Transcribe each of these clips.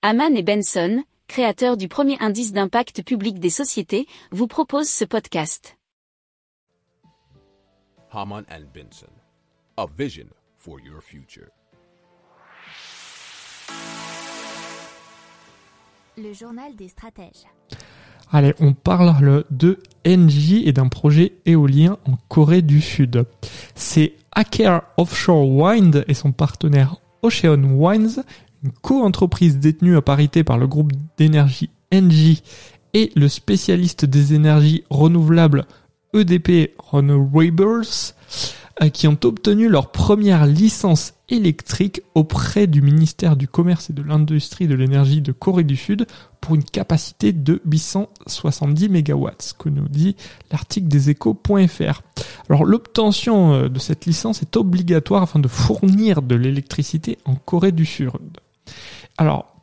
Haman et Benson, créateurs du premier indice d'impact public des sociétés, vous proposent ce podcast. Haman and Benson, a vision for your future. Le journal des stratèges. Allez, on parle de NJ et d'un projet éolien en Corée du Sud. C'est Aker Offshore Wind et son partenaire Ocean Winds, une co-entreprise détenue à parité par le groupe d'énergie NJ et le spécialiste des énergies renouvelables EDP Renewables, euh, qui ont obtenu leur première licence électrique auprès du ministère du Commerce et de l'Industrie de l'énergie de Corée du Sud pour une capacité de 870 MW, ce que nous dit l'article des échos.fr. Alors l'obtention euh, de cette licence est obligatoire afin de fournir de l'électricité en Corée du Sud. Alors,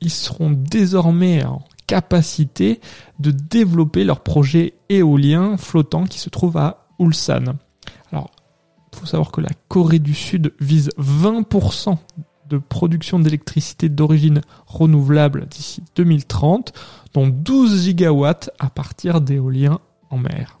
ils seront désormais en capacité de développer leur projet éolien flottant qui se trouve à Ulsan. Alors, il faut savoir que la Corée du Sud vise 20% de production d'électricité d'origine renouvelable d'ici 2030, dont 12 gigawatts à partir d'éoliens en mer.